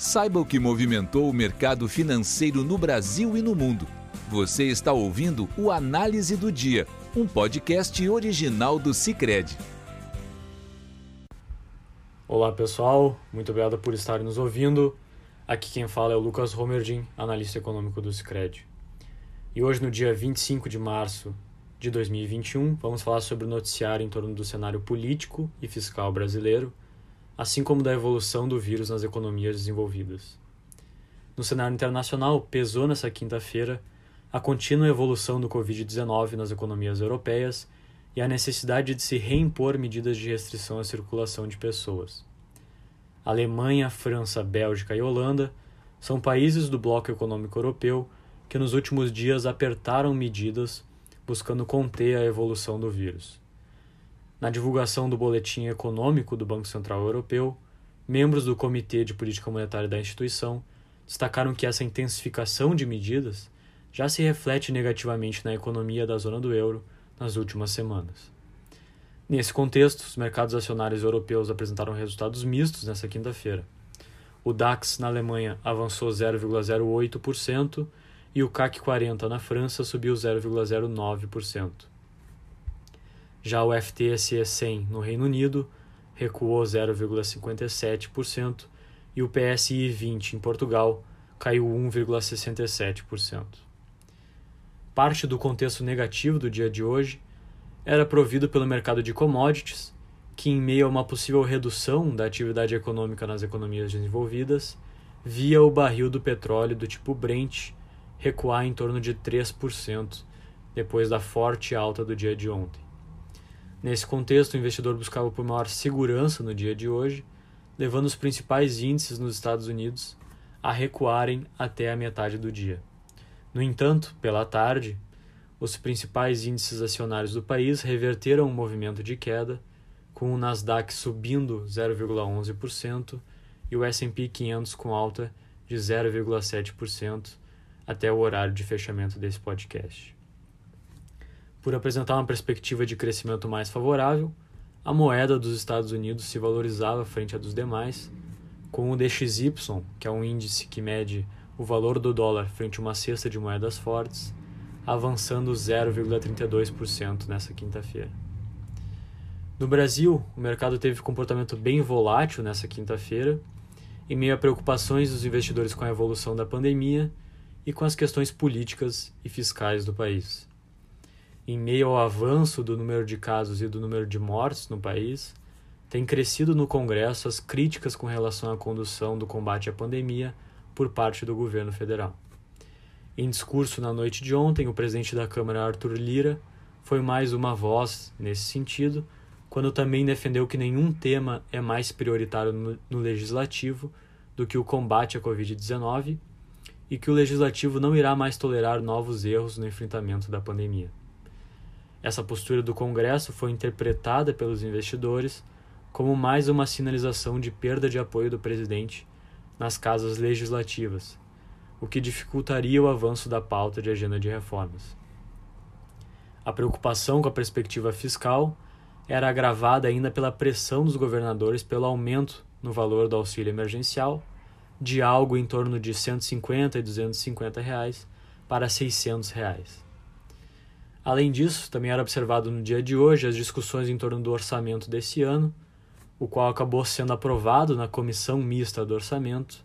Saiba o que movimentou o mercado financeiro no Brasil e no mundo. Você está ouvindo o Análise do Dia, um podcast original do Cicred. Olá pessoal, muito obrigado por estarem nos ouvindo. Aqui quem fala é o Lucas Romerdin, analista econômico do Cicred. E hoje, no dia 25 de março de 2021, vamos falar sobre o noticiário em torno do cenário político e fiscal brasileiro assim como da evolução do vírus nas economias desenvolvidas. No cenário internacional, pesou nessa quinta-feira a contínua evolução do Covid-19 nas economias europeias e a necessidade de se reimpor medidas de restrição à circulação de pessoas. Alemanha, França, Bélgica e Holanda são países do bloco econômico europeu que nos últimos dias apertaram medidas buscando conter a evolução do vírus. Na divulgação do Boletim Econômico do Banco Central Europeu, membros do Comitê de Política Monetária da instituição destacaram que essa intensificação de medidas já se reflete negativamente na economia da zona do euro nas últimas semanas. Nesse contexto, os mercados acionários europeus apresentaram resultados mistos nesta quinta-feira. O DAX na Alemanha avançou 0,08% e o CAC 40 na França subiu 0,09%. Já o FTSE 100 no Reino Unido recuou 0,57% e o PSI 20 em Portugal caiu 1,67%. Parte do contexto negativo do dia de hoje era provido pelo mercado de commodities, que, em meio a uma possível redução da atividade econômica nas economias desenvolvidas, via o barril do petróleo do tipo Brent recuar em torno de 3% depois da forte alta do dia de ontem. Nesse contexto, o investidor buscava por maior segurança no dia de hoje, levando os principais índices nos Estados Unidos a recuarem até a metade do dia. No entanto, pela tarde, os principais índices acionários do país reverteram o movimento de queda, com o Nasdaq subindo 0,11% e o S&P 500 com alta de 0,7% até o horário de fechamento desse podcast. Por apresentar uma perspectiva de crescimento mais favorável, a moeda dos Estados Unidos se valorizava frente à dos demais, com o DXY, que é um índice que mede o valor do dólar frente a uma cesta de moedas fortes, avançando 0,32% nessa quinta-feira. No Brasil, o mercado teve comportamento bem volátil nessa quinta-feira, em meio a preocupações dos investidores com a evolução da pandemia e com as questões políticas e fiscais do país em meio ao avanço do número de casos e do número de mortes no país, tem crescido no Congresso as críticas com relação à condução do combate à pandemia por parte do governo federal. Em discurso na noite de ontem, o presidente da Câmara, Arthur Lira, foi mais uma voz nesse sentido, quando também defendeu que nenhum tema é mais prioritário no, legislativo do que o combate à Covid-19 e que o legislativo não irá mais tolerar novos erros no enfrentamento da pandemia. Essa postura do Congresso foi interpretada pelos investidores como mais uma sinalização de perda de apoio do presidente nas casas legislativas, o que dificultaria o avanço da pauta de agenda de reformas. A preocupação com a perspectiva fiscal era agravada ainda pela pressão dos governadores pelo aumento no valor do auxílio emergencial de algo em torno de 150 e 250 reais para 600 reais. Além disso, também era observado no dia de hoje as discussões em torno do orçamento desse ano, o qual acabou sendo aprovado na comissão mista do orçamento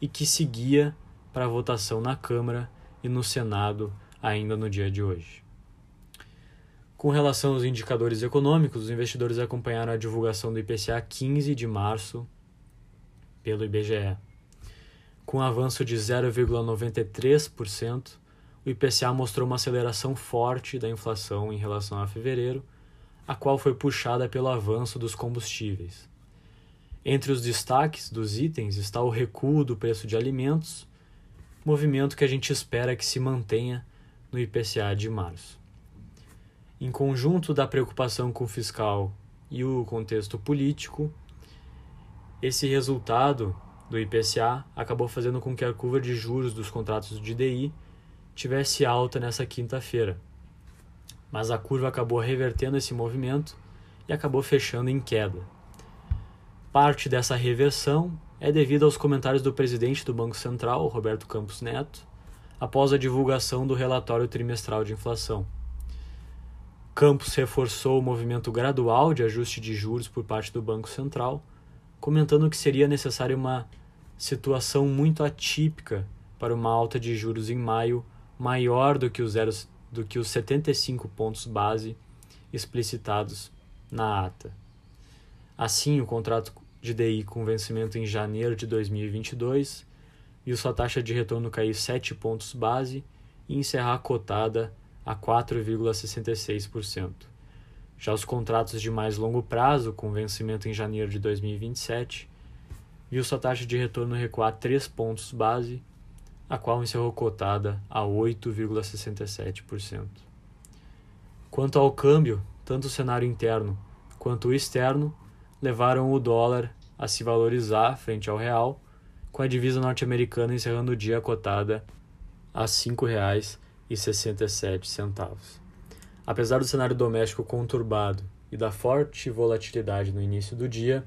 e que seguia para votação na Câmara e no Senado ainda no dia de hoje. Com relação aos indicadores econômicos, os investidores acompanharam a divulgação do IPCA 15 de março pelo IBGE. Com avanço de 0,93%, o IPCA mostrou uma aceleração forte da inflação em relação a fevereiro, a qual foi puxada pelo avanço dos combustíveis. Entre os destaques dos itens está o recuo do preço de alimentos, movimento que a gente espera que se mantenha no IPCA de março. Em conjunto da preocupação com o fiscal e o contexto político, esse resultado do IPCA acabou fazendo com que a curva de juros dos contratos de DI tivesse alta nessa quinta-feira. Mas a curva acabou revertendo esse movimento e acabou fechando em queda. Parte dessa reversão é devido aos comentários do presidente do Banco Central, Roberto Campos Neto, após a divulgação do relatório trimestral de inflação. Campos reforçou o movimento gradual de ajuste de juros por parte do Banco Central, comentando que seria necessária uma situação muito atípica para uma alta de juros em maio maior do que os, do que os 75 pontos base explicitados na ata. Assim, o contrato de DI com vencimento em janeiro de 2022 viu sua taxa de retorno cair 7 pontos base e encerrar cotada a 4,66%. Já os contratos de mais longo prazo, com vencimento em janeiro de 2027, viu sua taxa de retorno recuar 3 pontos base, a qual encerrou cotada a 8,67%. Quanto ao câmbio, tanto o cenário interno quanto o externo levaram o dólar a se valorizar frente ao real, com a divisa norte-americana encerrando o dia cotada a R$ 5,67. Apesar do cenário doméstico conturbado e da forte volatilidade no início do dia,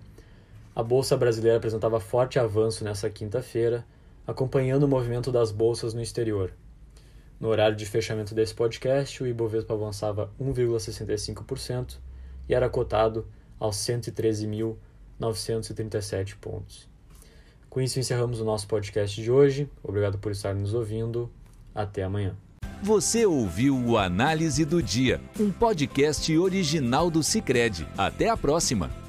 a bolsa brasileira apresentava forte avanço nessa quinta-feira, acompanhando o movimento das bolsas no exterior. No horário de fechamento desse podcast, o Ibovespa avançava 1,65% e era cotado aos 113.937 pontos. Com isso, encerramos o nosso podcast de hoje. Obrigado por estar nos ouvindo. Até amanhã. Você ouviu o Análise do Dia, um podcast original do Cicred. Até a próxima!